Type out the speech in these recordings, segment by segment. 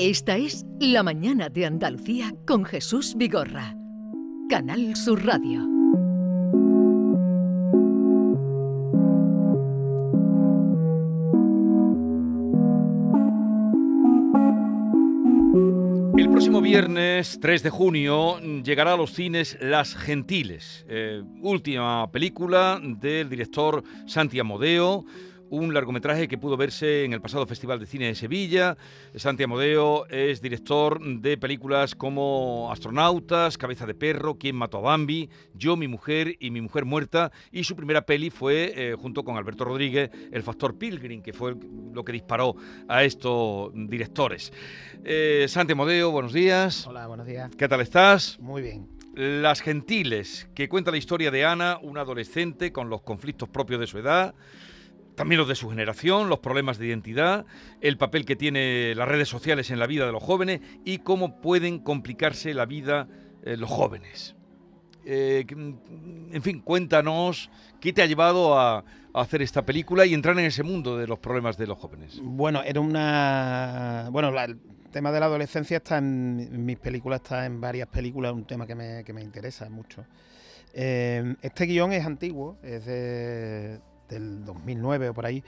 Esta es La Mañana de Andalucía con Jesús Vigorra. Canal Sur Radio. El próximo viernes 3 de junio llegará a los cines Las Gentiles, eh, última película del director Santi Amodeo un largometraje que pudo verse en el pasado Festival de Cine de Sevilla. Santi Amodeo es director de películas como Astronautas, Cabeza de Perro, Quién mató a Bambi, Yo, mi mujer y mi mujer muerta. Y su primera peli fue, eh, junto con Alberto Rodríguez, El Factor Pilgrim, que fue lo que disparó a estos directores. Eh, Santi Amodeo, buenos días. Hola, buenos días. ¿Qué tal estás? Muy bien. Las Gentiles, que cuenta la historia de Ana, una adolescente con los conflictos propios de su edad también los de su generación, los problemas de identidad, el papel que tienen las redes sociales en la vida de los jóvenes y cómo pueden complicarse la vida eh, los jóvenes. Eh, en fin, cuéntanos qué te ha llevado a, hacer esta película y entrar en ese mundo de los problemas de los jóvenes. Bueno, era una... Bueno, el tema de la adolescencia está en, mis películas, está en varias películas, un tema que me, que me interesa mucho. Eh, este guion es antiguo, es de, del 2009 o por ahí.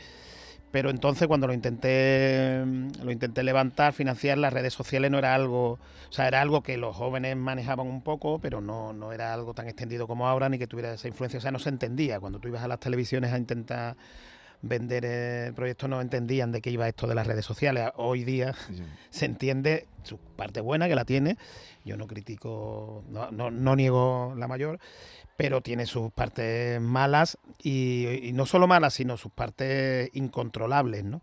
Pero entonces cuando lo intenté lo intenté levantar, financiar, las redes sociales no era algo, o sea, era algo que los jóvenes manejaban un poco, pero no, no era algo tan extendido como ahora ni que tuviera esa influencia, o sea, no se entendía. Cuando tú ibas a las televisiones a intentar vender el proyecto no entendían de qué iba esto de las redes sociales. Hoy día se entiende su parte buena que la tiene. Yo no critico, no, no, no niego la mayor, pero tiene sus partes malas y, no solo malas, sino sus partes incontrolables, ¿no?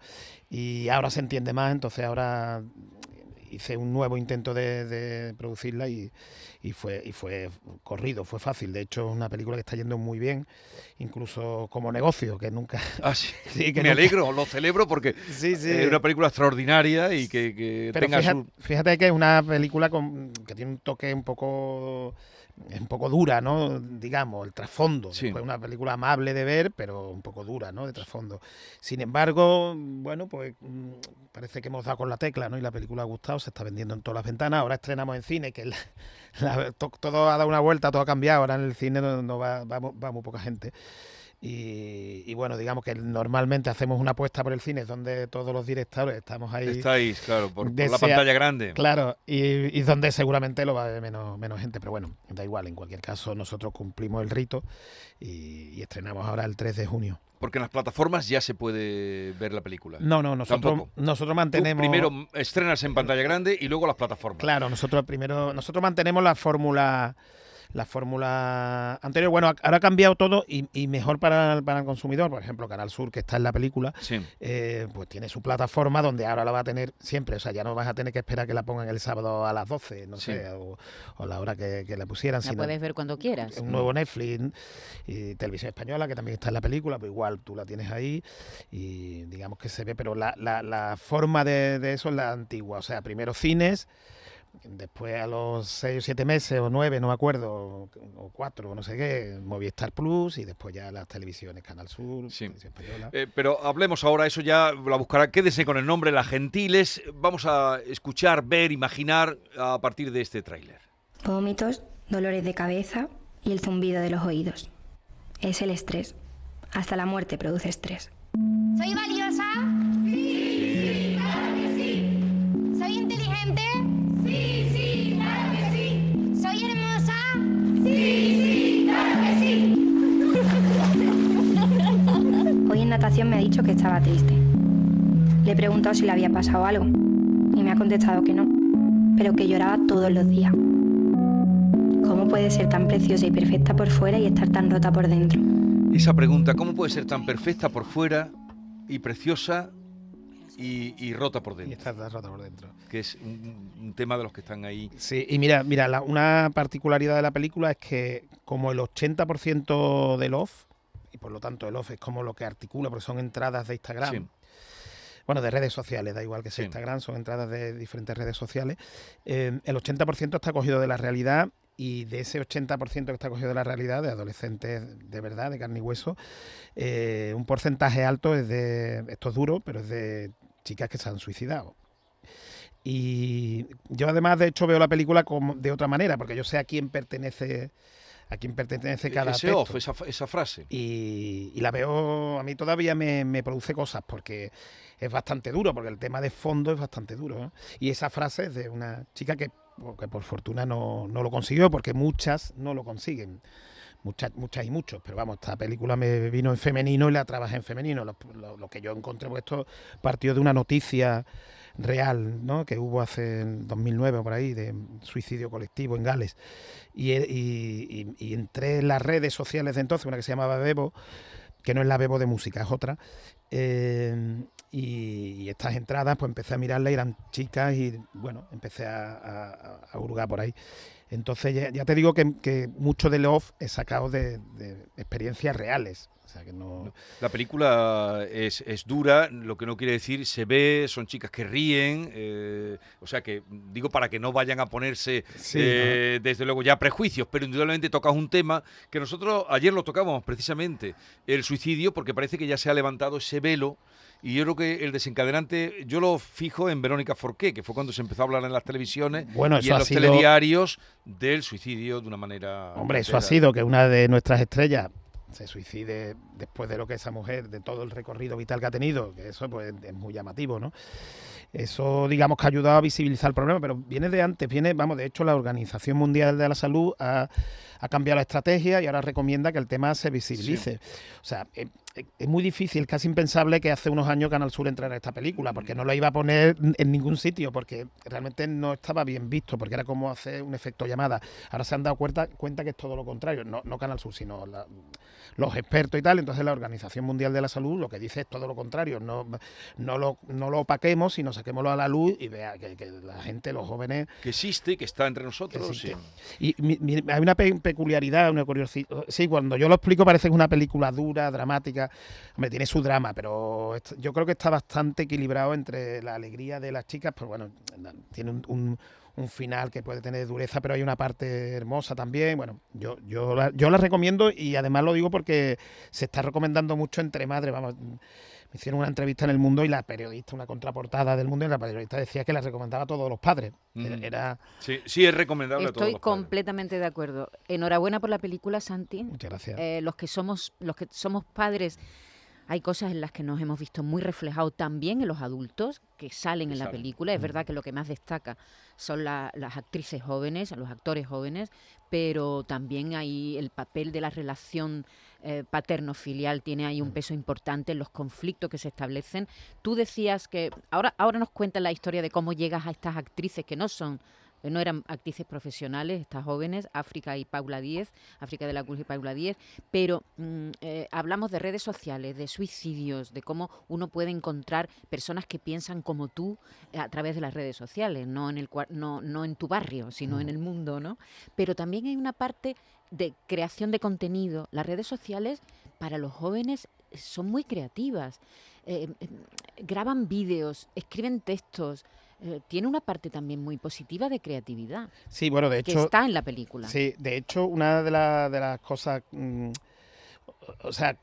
Y ahora se entiende más, entonces ahora hice un nuevo intento de, producirla y, fue y fue corrido, fue fácil. De hecho, es una película que está yendo muy bien, incluso como negocio, que nunca... Ah, sí. que Me alegro, lo celebro porque es una película extraordinaria y que, tenga fíjate, fíjate que es una película con, que tiene un toque un poco es un poco dura, ¿no? Digamos, el trasfondo. Sí. una película amable de ver, pero un poco dura, ¿no? De trasfondo. Sin embargo, bueno, pues mm, parece que hemos dado con la tecla, ¿no? Y la película ha gustado, se está vendiendo en todas las ventanas. Ahora estrenamos en cine, que todo ha dado una vuelta, todo ha cambiado. Ahora en el cine no, va, va muy poca gente. Y, bueno, digamos que normalmente hacemos una apuesta por el cine donde todos los directores estamos ahí. Estáis, claro, por, la pantalla grande. Claro, y, donde seguramente lo va a ver menos, menos gente, pero bueno, da igual, en cualquier caso nosotros cumplimos el rito y, estrenamos ahora el 3 de junio. Porque en las plataformas ya se puede ver la película. No, no, nosotros, nosotros mantenemos. primero estrenas en pantalla grande y luego las plataformas. Claro, nosotros primero, nosotros mantenemos la fórmula la fórmula anterior. Bueno, ahora ha cambiado todo y, mejor para, para, el consumidor. Por ejemplo, Canal Sur, que está en la película, eh, pues tiene su plataforma donde ahora la va a tener siempre. O sea, ya no vas a tener que esperar que la pongan el sábado a las 12, no sé, o, o, la hora que, que la pusieran. La puedes ver cuando quieras. Un nuevo Netflix y Televisión Española, que también está en la película, pues igual tú la tienes ahí y digamos que se ve, pero la, la, la forma de, de eso es la antigua. O sea, primero cines Después a los seis o siete meses o nueve, no me acuerdo, o cuatro, no sé qué, Movistar Plus y después ya las televisiones, Canal Sur, sí. Eh, pero hablemos ahora, eso ya la buscará, quédese con el nombre Las Gentiles. Vamos a escuchar, ver, imaginar a partir de este tráiler. Vómitos, dolores de cabeza y el zumbido de los oídos. Es el estrés. Hasta la muerte produce estrés. ¿Soy valiosa? Natación me ha dicho que estaba triste. Le he preguntado si le había pasado algo y me ha contestado que no, pero que lloraba todos los días. ¿Cómo puede ser tan preciosa y perfecta por fuera y estar tan rota por dentro? Esa pregunta, ¿cómo puede ser tan perfecta por fuera y preciosa y, rota por dentro. Y está rota por dentro. Que es un, tema de los que están ahí. Sí, y mira, mira una particularidad de la película es que como el 80% del off, y por lo tanto el off es como lo que articula, porque son entradas de Instagram. Bueno, de redes sociales, da igual que sea Instagram, son entradas de diferentes redes sociales. Eh, el 80% está cogido de la realidad y de ese 80% que está cogido de la realidad, de adolescentes de verdad, de carne y hueso, eh, un porcentaje alto es de, esto es duro, pero es de chicas que se han suicidado. Y yo además, de hecho, veo la película como, de otra manera, porque yo sé a quién pertenece a quién pertenece cada Ese aspecto. off, esa, esa frase. y, y la veo, a mí todavía me, me produce cosas porque es bastante duro, porque el tema de fondo es bastante duro. ¿eh? Y esa frase es de una chica que, que por fortuna no, no lo consiguió, porque muchas no lo consiguen. Muchas, muchas y muchos, pero vamos, esta película me vino en femenino y la trabajé en femenino. Lo, lo- lo que yo encontré, pues esto partió de una noticia real, ¿no? Que hubo hace en 2009 o por ahí de suicidio colectivo en Gales. Y, e- y- las redes sociales de entonces, una que se llamaba Bebo, que no es la Bebo de música, es otra. Eh, y, y estas entradas, pues empecé a mirarlas, y eran chicas y bueno, empecé a, a- a hurgar por ahí. Entonces ya, ya te digo que, que mucho del off he sacado de, de experiencias reales. O sea que no. La película es, es dura, lo que no quiere decir, se ve, son chicas que ríen, eh, o sea que digo para que no vayan a ponerse Sí, eh, desde luego ya prejuicios, pero indudablemente tocas un tema que nosotros ayer lo tocábamos precisamente, el suicidio, porque parece que ya se ha levantado ese velo. Y yo creo que el desencadenante, yo lo fijo en Verónica Forqué, que fue cuando se empezó a hablar en las televisiones Bueno, y en los sido- telediarios del suicidio de una manera... Hombre, eso ha sido que una de nuestras estrellas se suicide después de lo que esa mujer, de todo el recorrido vital que ha tenido, que eso pues es muy llamativo, ¿no? Eso, digamos, que ha ayudado a visibilizar el problema, pero viene de antes, viene, vamos, de hecho, la Organización Mundial de la Salud ha, ha cambiado la estrategia y ahora recomienda que el tema se visibilice. O sea, es, es muy difícil, casi impensable que hace unos años Canal Sur entrara a esta película, porque no la iba a poner en ningún sitio, porque realmente no estaba bien visto, porque era como hacer un efecto llamada. Ahora se han dado cuenta, cuenta que es todo lo contrario, no, no Canal Sur, sino la- los expertos y tal. Entonces la Organización Mundial de la Salud lo que dice es todo lo contrario, no, no, lo, no lo opaquemos, sino saquémoslo a la luz y vea que, que la gente, los jóvenes, Que existe, que está entre nosotros. sí. y mi- mi- hay una pe- peculiaridad, una curiosidad. Sí, cuando yo lo explico parece que es una película dura, dramática. Hombre, tiene su drama, pero yo creo que está bastante equilibrado entre la alegría de las chicas, pero bueno, na- tiene un, un- final que puede tener dureza, pero hay una parte hermosa también. Bueno, yo, yo, la, yo la recomiendo y además lo digo porque se está recomendando mucho entre madres. Vamos, hicieron una entrevista en El Mundo y la periodista, una contraportada del Mundo, y la periodista decía que la recomendaba a todos los padres. Era- Mm. Era, Sí, sí, es recomendable a todos Estoy los padres. completamente de acuerdo. Enhorabuena por la película, Santi. muchas gracias. Eh, los que somos los que somos padres hay cosas en las que nos hemos visto muy reflejados también en los adultos que salen Que en la película. Es verdad que lo que más destaca son la- las actrices jóvenes, los actores jóvenes, pero también hay el papel de la relación eh, paterno-filial tiene ahí un peso importante en los conflictos que se establecen. Tú decías que ahora ahora nos cuentas la historia de cómo llegas a estas actrices que no son no eran actrices profesionales, estas jóvenes, África y Paula Díez, África de la Cruz y Paula Díez, pero mm, eh, hablamos de redes sociales, de suicidios, de cómo uno puede encontrar personas que piensan como tú eh, a través de las redes sociales, no en, el, no, no en tu barrio, sino en el mundo, ¿no? Pero también hay una parte de creación de contenido. Las redes sociales para los jóvenes son muy creativas. Eh, eh, graban vídeos, escriben textos. Eh, tiene una parte también muy positiva de creatividad Sí, bueno, de que hecho, está en la película. Sí, de hecho, una de, la- de las cosas, mm, o sea,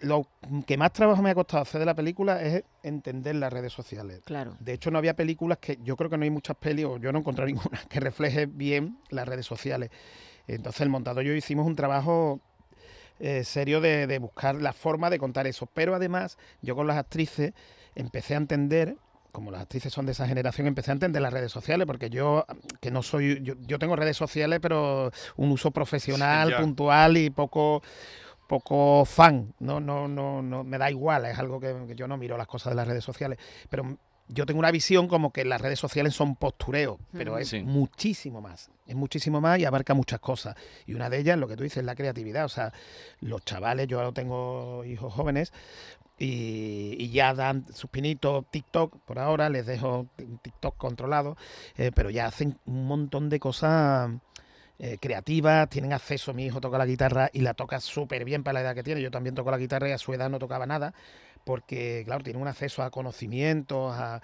lo que más trabajo me ha costado hacer de la película es entender las redes sociales. Claro. De hecho, no había películas que, yo creo que no hay muchas pelis, o yo no encontré ninguna, que refleje bien las redes sociales. Entonces, el montador y yo hicimos un trabajo eh, serio de, de buscar la forma de contar eso. Pero además, yo con las actrices empecé a entender, como las actrices son de esa generación, empecé a entender las redes sociales, porque yo, que no soy, yo, yo tengo redes sociales, pero un uso profesional, Sí, puntual y poco poco fan, no, no, no, no, me da igual, es algo que, que yo no miro las cosas de las redes sociales, pero yo tengo una visión como que las redes sociales son postureo, pero Ujú. es Sí. muchísimo más, es muchísimo más y abarca muchas cosas. Y una de ellas, lo que tú dices, es la creatividad. O sea, los chavales, yo ahora tengo hijos jóvenes y, ya dan sus pinitos TikTok por ahora, les dejo TikTok controlado, eh, pero ya hacen un montón de cosas eh, creativas, tienen acceso, mi hijo toca la guitarra y la toca súper bien para la edad que tiene, yo también toco la guitarra y a su edad no tocaba nada, porque claro, tienen un acceso a conocimientos, a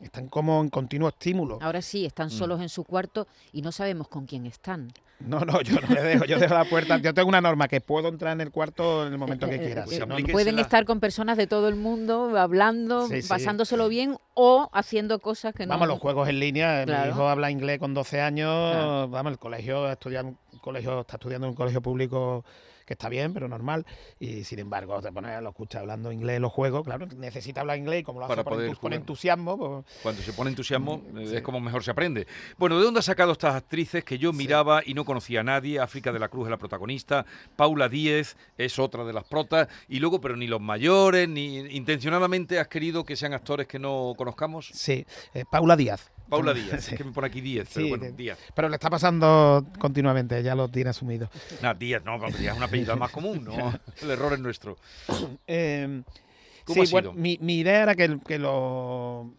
están como en continuo estímulo. Ahora sí, están Mm. solos en su cuarto y no sabemos con quién están. No, no, yo no le dejo, yo dejo la puerta. Yo tengo una norma que puedo entrar en el cuarto en el momento que Eh, eh, quiera. eh, aplique- Pueden la- estar con personas de todo el mundo, hablando, Sí, sí. pasándoselo bien o haciendo cosas que no... Vamos, los juegos en línea. Mi hijo habla inglés con 12 años. Claro. Vamos, el colegio, estudia colegio, está estudiando en un colegio público que está bien, pero normal. Y sin embargo, te pones, lo escucha hablando inglés en los juegos. Claro, necesita hablar inglés y como lo hace Para con, poder con entusiasmo, pues, Cuando se pone entusiasmo eh, Sí. es como mejor se aprende. Bueno, ¿de dónde has sacado estas actrices que yo miraba y no conocía a nadie? África de la Cruz es la protagonista, Paula Díez es otra de las protas, y luego, pero ni los mayores, ni intencionadamente has querido que sean actores que no conozcamos. sí. Eh, Paula Díaz. Paula Díaz, Sí. es que me pone aquí Díez, pero Sí, bueno, Díaz. Pero le está pasando continuamente, ya lo tiene asumido. Nah, Díaz, no, Díaz es un apellido más común, ¿no? El error es nuestro. Eh, ¿Cómo sí, ha bueno, mi idea era que, que lo,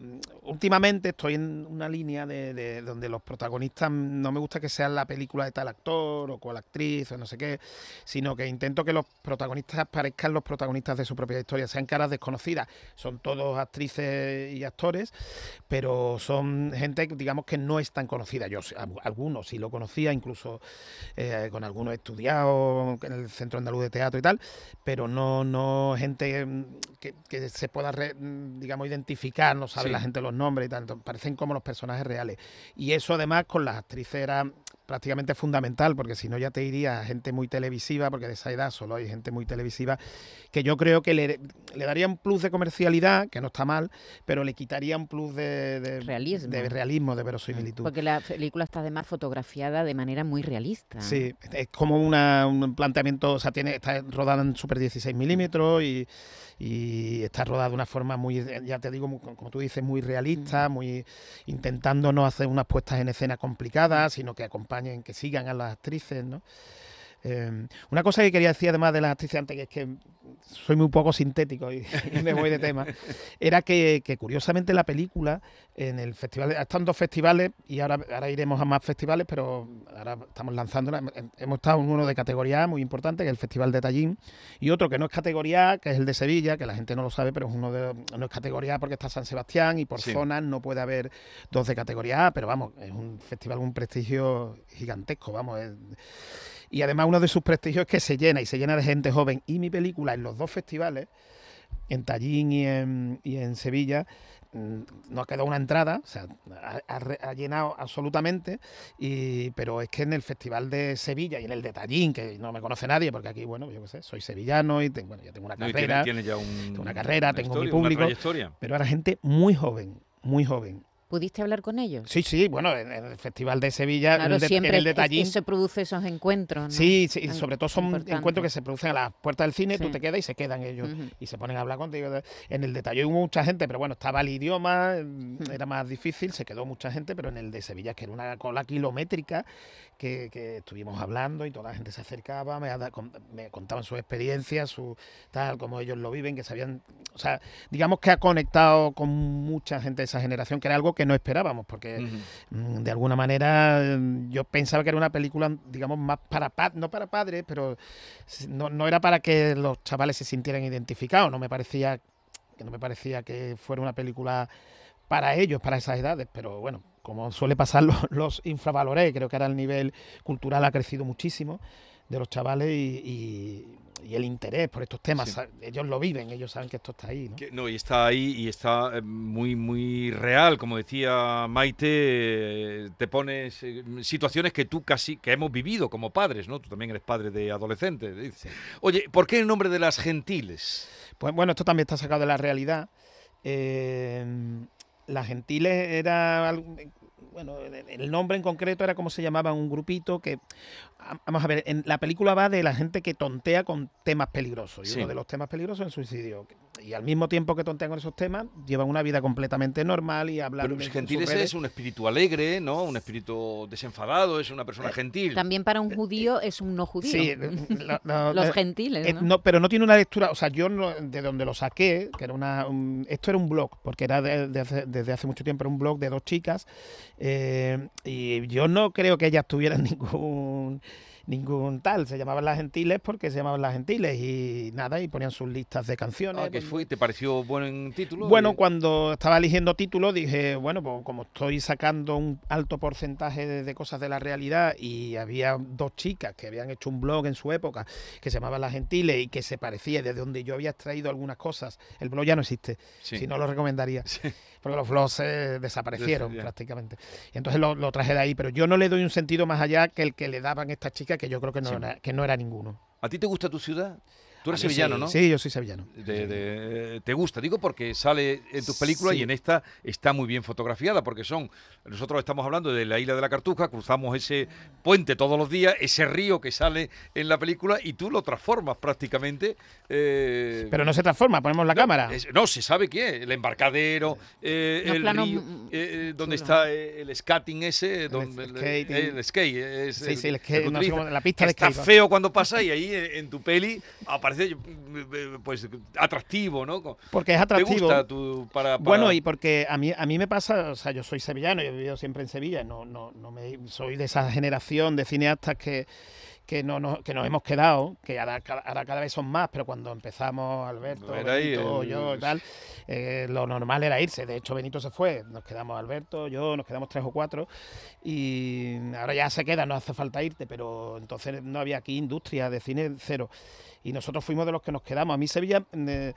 últimamente estoy en una línea de, de donde los protagonistas no me gusta que sean la película de tal actor o cual actriz o no sé qué, sino que intento que los protagonistas parezcan los protagonistas de su propia historia, sean caras desconocidas. Son todos actrices y actores, pero son gente, digamos, que no es tan conocida. Yo, algunos sí lo conocía, incluso eh, con algunos he estudiado en el Centro Andaluz de Teatro y tal, pero no, no gente que, que se pueda, re- digamos, identificar, no sabe Sí. la gente los nombres y entonces, parecen como los personajes reales. Y eso además con las actrices era prácticamente fundamental, porque si no ya te iría a gente muy televisiva, porque de esa edad solo hay gente muy televisiva, que yo creo que le, le daría un plus de comercialidad, que no está mal, pero le quitaría un plus de, de Realismo. de, realismo, de verosimilitud. Porque la película está además fotografiada de manera muy realista. Sí, es como una, un planteamiento, o sea, tiene, está rodada en super 16 milímetros y, y está rodada de una forma muy, ya te digo, muy- como tú dices, muy realista, muy intentando no hacer unas puestas en escena complicadas, sino que acompañen, que sigan a las actrices, ¿no? Eh, una cosa que quería decir además de las actrices antes, que es que soy muy poco sintético y, y me voy de tema, era que, que curiosamente la película en el festival, ha estado en dos festivales y ahora, ahora iremos a más festivales, pero ahora estamos lanzándola. Hem- Hemos estado en uno de categoría A muy importante, que es el Festival de Tallín, y otro que no es categoría A, que es el de Sevilla, que la gente no lo sabe, pero es uno de, no es categoría A porque está San Sebastián y por Sí. zonas no puede haber dos de categoría A, pero vamos, es un festival con un prestigio gigantesco, vamos. es- y además uno de sus prestigios es que se llena y se llena de gente joven. Y mi película en los dos festivales, en Tallín y en, y en Sevilla, mm, no ha quedado una entrada, o sea, ha, ha re- ha llenado absolutamente, y, pero es que en el Festival de Sevilla y en el de Tallín, que no me conoce nadie, porque aquí, bueno, yo qué sé, soy sevillano y tengo, bueno, ya tengo una No, carrera, tiene, tiene ya un- tengo una carrera, tengo mi historia, público. pero era gente muy joven, muy joven. ¿Pudiste hablar con ellos? Sí, sí, bueno, en, en el Festival de Sevilla, en Claro, el de, en siempre el de es- Tallín, se produce esos encuentros, ¿no? Sí, sí, y Tan sobre todo son importante. encuentros que se producen a las puertas del cine, tú te quedas y se quedan ellos y se ponen a hablar contigo. En el detalle hubo mucha gente, pero bueno, estaba el idioma, mm, era más difícil, se quedó mucha gente, pero en el de Sevilla, que era una cola kilométrica, que, que estuvimos hablando y toda la gente se acercaba, me, me contaban sus experiencias, su tal, como ellos lo viven, que sabían, o sea, digamos que ha conectado con mucha gente de esa generación, que era algo que no esperábamos, porque. Mm, de alguna manera mm, yo pensaba que era una película digamos más para pa- no para padres pero no, no era para que los chavales se sintieran identificados no me parecía que no me parecía que fuera una película para ellos para esas edades pero bueno como suele pasar los, los infravaloré creo que ahora el nivel cultural ha crecido muchísimo de los chavales y, y- y el interés por estos temas Sí. ellos lo viven ellos saben que esto está ahí ¿no? Que- no, y está ahí y está eh, muy, muy real, como decía Maite, eh, te pones eh, situaciones que tú casi, que hemos vivido como padres, ¿no? Tú también eres padre de adolescentes. Oye, ¿por qué el nombre de las gentiles? Pues bueno, esto también está sacado de la realidad. Eh, las Gentiles era algo- bueno, el nombre en concreto era como se llamaba un grupito que vamos a ver, en la película va de la gente que tontea con temas peligrosos y Sí. uno de los temas peligrosos es el suicidio. Y al mismo tiempo que tontean con esos temas, llevan una vida completamente normal y hablan Pero redes. es un espíritu alegre, ¿no? Un espíritu desenfadado, es una persona gentil. También para un judío es un no judío. Sí, lo- lo- Los eh, gentiles, Eh, ¿no? no, pero no tiene una lectura, o sea, yo no- de donde lo saqué, que era una, un- esto era un blog, porque era de- de hace- desde hace mucho tiempo, era un blog de dos chicas, eh, y yo no creo que ellas tuvieran ningún ningún tal. Se llamaban Las Gentiles porque se llamaban Las Gentiles y nada, y ponían sus listas de canciones. Ah, ¿qué pues, fue? ¿Te pareció buen título? Bueno, cuando estaba eligiendo títulos dije, bueno, pues como estoy sacando un alto porcentaje de, de cosas de la realidad y había dos chicas que habían hecho un blog en su época que se llamaba Las Gentiles y que se parecía de donde yo había extraído algunas cosas. El blog ya no existe, sí. si no lo recomendaría, porque los blogs desaparecieron prácticamente. Y entonces lo, lo traje de ahí, pero yo no le doy un sentido más allá que el que le daban estas chicas, que yo creo que no, Sí. era, que no era ninguno. ¿A ti te gusta tu ciudad? Tú eres sevillano, sí, ¿no? Sí, yo soy sevillano. De- de- te gusta, digo, porque sale en tus películas Sí. y en esta está muy bien fotografiada, porque son, nosotros estamos hablando de la isla de la Cartuja, cruzamos ese puente todos los días, ese río que sale en la película y tú lo transformas prácticamente. eh, Pero no se transforma, ponemos la cámara. es- no, se sabe qué, el embarcadero, eh, el río, mm, eh, donde está el skating ese, donde el, skating. el skate, es Sí, sí, el skate, no la pista de está skate, ¿no? feo cuando pasa y ahí en tu peli aparece eh, pues atractivo, ¿no? Porque es ¿Te atractivo. gusta tu, para, para- Bueno, y porque a mí, a mí me pasa, o sea, yo soy sevillano, yo he vivido siempre en Sevilla, no, no, no me, soy de esa generación de cineastas que, que, no, nos- que nos hemos quedado, que ahora, cada- ahora cada vez son más, pero cuando empezamos, Alberto, Benito, el- yo y tal, eh, lo normal era irse. De hecho, Benito se fue, nos quedamos Alberto, yo, nos quedamos tres o cuatro, y ahora ya se queda, no hace falta irte, pero entonces no había aquí industria de cine cero. Y nosotros fuimos de los que nos quedamos. A mí Sevilla, eh,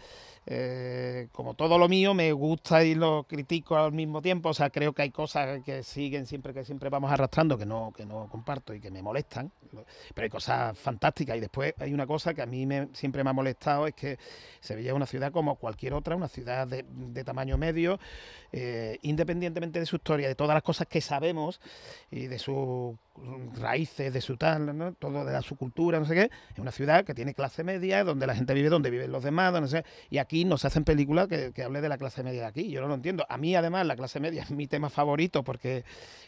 eh, como todo lo mío, me gusta y lo critico al mismo tiempo. O sea, creo que hay cosas que siguen siempre, que siempre vamos arrastrando, que no, que no comparto y que me molestan. Pero hay cosas fantásticas. Y después hay una cosa que a mí me, siempre me ha molestado, es que Sevilla es una ciudad como cualquier otra, una ciudad de, tamaño medio, eh, independientemente de su historia, de todas las cosas que sabemos y de sus raíces, de su tal, todo de su cultura, no sé qué, es una ciudad que tiene clase media, donde la gente vive donde viven los demás, no sé, y aquí no se hacen películas que, que hable de la clase media de aquí, yo no lo entiendo. A mí además la clase media es mi tema favorito porque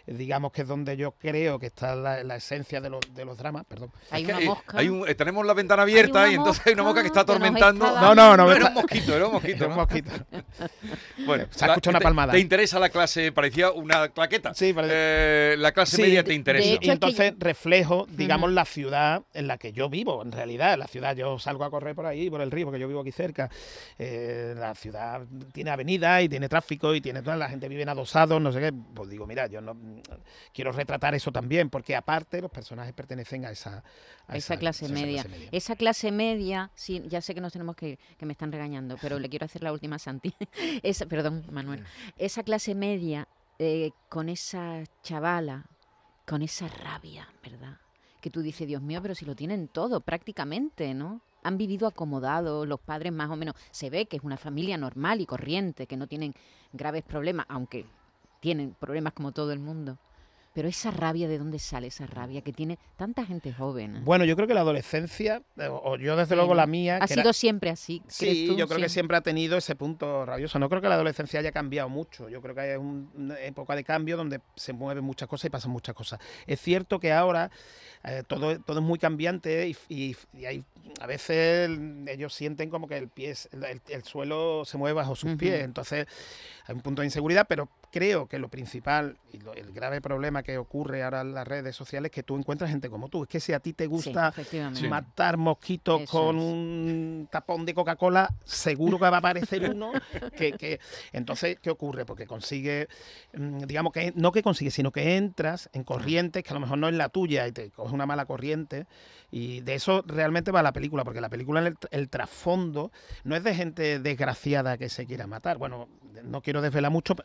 digamos que es donde yo creo que está la, la esencia de los, de los dramas, perdón. Hay Es que, una mosca. hay un- tenemos la ventana abierta y entonces hay una mosca que está que nos atormentando. está No, no, no, era un mosquito, era un mosquito. Un ¿no? mosquito. Bueno, Se ha la- escuchado una palmada. ¿Te interesa la clase? Parecía una claqueta. Sí, parece- Eh, la clase Sí, media te interesa. Y entonces reflejo, digamos, la ciudad en la que yo vivo, en realidad. La ciudad, yo salgo a correr por ahí, por el río, porque yo vivo aquí cerca. Eh, la ciudad tiene avenidas y tiene tráfico y tiene toda la gente vive en adosados, no sé qué. Pues digo, mira, yo no quiero retratar eso también, porque aparte los personajes pertenecen a esa, a esa clase esa media. clase media. Esa clase media, sí, ya sé que nos tenemos que ir, que me están regañando, pero le quiero hacer la última Santi. Esa, perdón, Manuel. Esa clase media eh, con esa chavala, con esa rabia, ¿verdad? Que tú dices, Dios mío, pero si lo tienen todo prácticamente, ¿no? Han vivido acomodados, los padres más o menos. Se ve que es una familia normal y corriente, que no tienen graves problemas, aunque tienen problemas como todo el mundo. Pero esa rabia, ¿de dónde sale esa rabia que tiene tanta gente joven? Bueno, yo creo que la adolescencia, eh, o yo desde Sí, luego la mía, ¿Ha que era- sido siempre así? Sí, tú? yo creo que siempre ha tenido ese punto rabioso. No creo que la adolescencia haya cambiado mucho. Yo creo que hay un- una época de cambio donde se mueven muchas cosas y pasan muchas cosas. Es cierto que ahora eh, todo, todo es muy cambiante y, y- y hay, a veces el- ellos sienten como que el, pie, el, el- el suelo se mueve bajo sus pies. Entonces hay un punto de inseguridad, pero creo que lo principal y lo- el grave problema que ocurre ahora en las redes sociales es que tú encuentras gente como tú. Es que si a ti te gusta matar mosquitos Eso con es. un tapón de Coca-Cola, seguro que va a aparecer uno que, que- entonces ¿qué ocurre? Porque consigue mm, digamos que no que consigue, sino que entras en corrientes que a lo mejor no es la tuya y te coges una mala corriente y de eso realmente va la película, porque la película el, el trasfondo no es de gente desgraciada que se quiera matar. Bueno, no quiero desvelar mucho,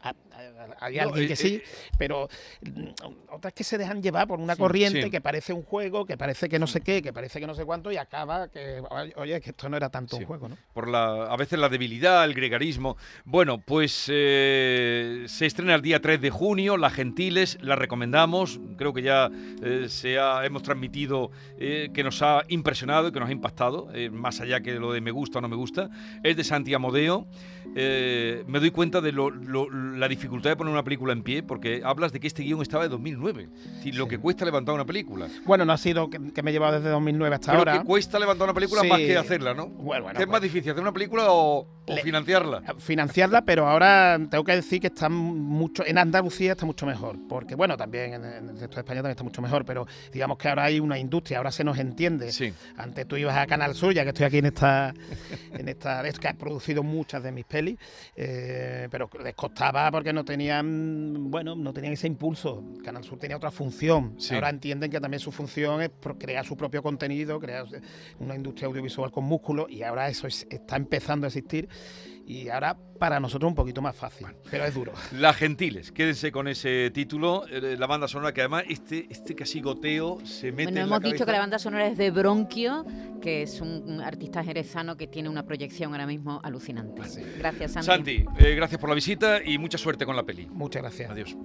hay No, alguien eh, que sí, eh, pero mm, otras que se dejan llevar por una Sí. corriente Sí. que parece un juego, que parece que no sé qué, que parece que no sé cuánto y acaba que, oye, que esto no era tanto Sí. un juego, ¿no? por la, a veces la debilidad, el gregarismo. Bueno, pues eh, se estrena el día 3 de junio, La Gentiles, la recomendamos, creo que ya eh, se ha, hemos transmitido que nos ha impresionado y que nos ha impactado, más allá que lo de me gusta o no me gusta, es de Santi Amodeo. Eh, me doy cuenta de lo- lo- la dificultad de poner una película en pie, porque hablas de que este guion estaba de 2009, es decir, lo Sí. que cuesta levantar una película. Bueno, no ha sido que, que me he llevado desde 2009 hasta Pero ahora. que cuesta levantar una película Sí. más que hacerla, ¿no? Bueno, bueno, ¿Qué es más pues- difícil, hacer una película o, o Le- financiarla. financiarla, pero ahora tengo que decir que está mucho en Andalucía está mucho mejor, porque bueno, también en, en el resto de España también está mucho mejor, pero digamos que ahora hay una industria, ahora se nos entiende. Sí. Antes tú ibas a Canal Sur, ya que estoy aquí en esta, en esta, es que has producido muchas de mis pelis, eh, pero les costaba porque no tenían, bueno, no tenían ese impulso. Canal Sur tenía otra función. Sí. Ahora entienden que también su función es crear su propio contenido, crear una industria audiovisual con músculo, y ahora eso es- está empezando a existir. Y ahora para nosotros un poquito más fácil, pero es duro. Las Gentiles, quédense con ese título, eh, la banda sonora que además este, este casi goteo se mete Bueno, en hemos la dicho que la banda sonora es de Bronquio, que es un, un artista jerezano que tiene una proyección ahora mismo alucinante. Gracias, Santi. Santi, eh, gracias por la visita y mucha suerte con la peli. Muchas gracias. Adiós.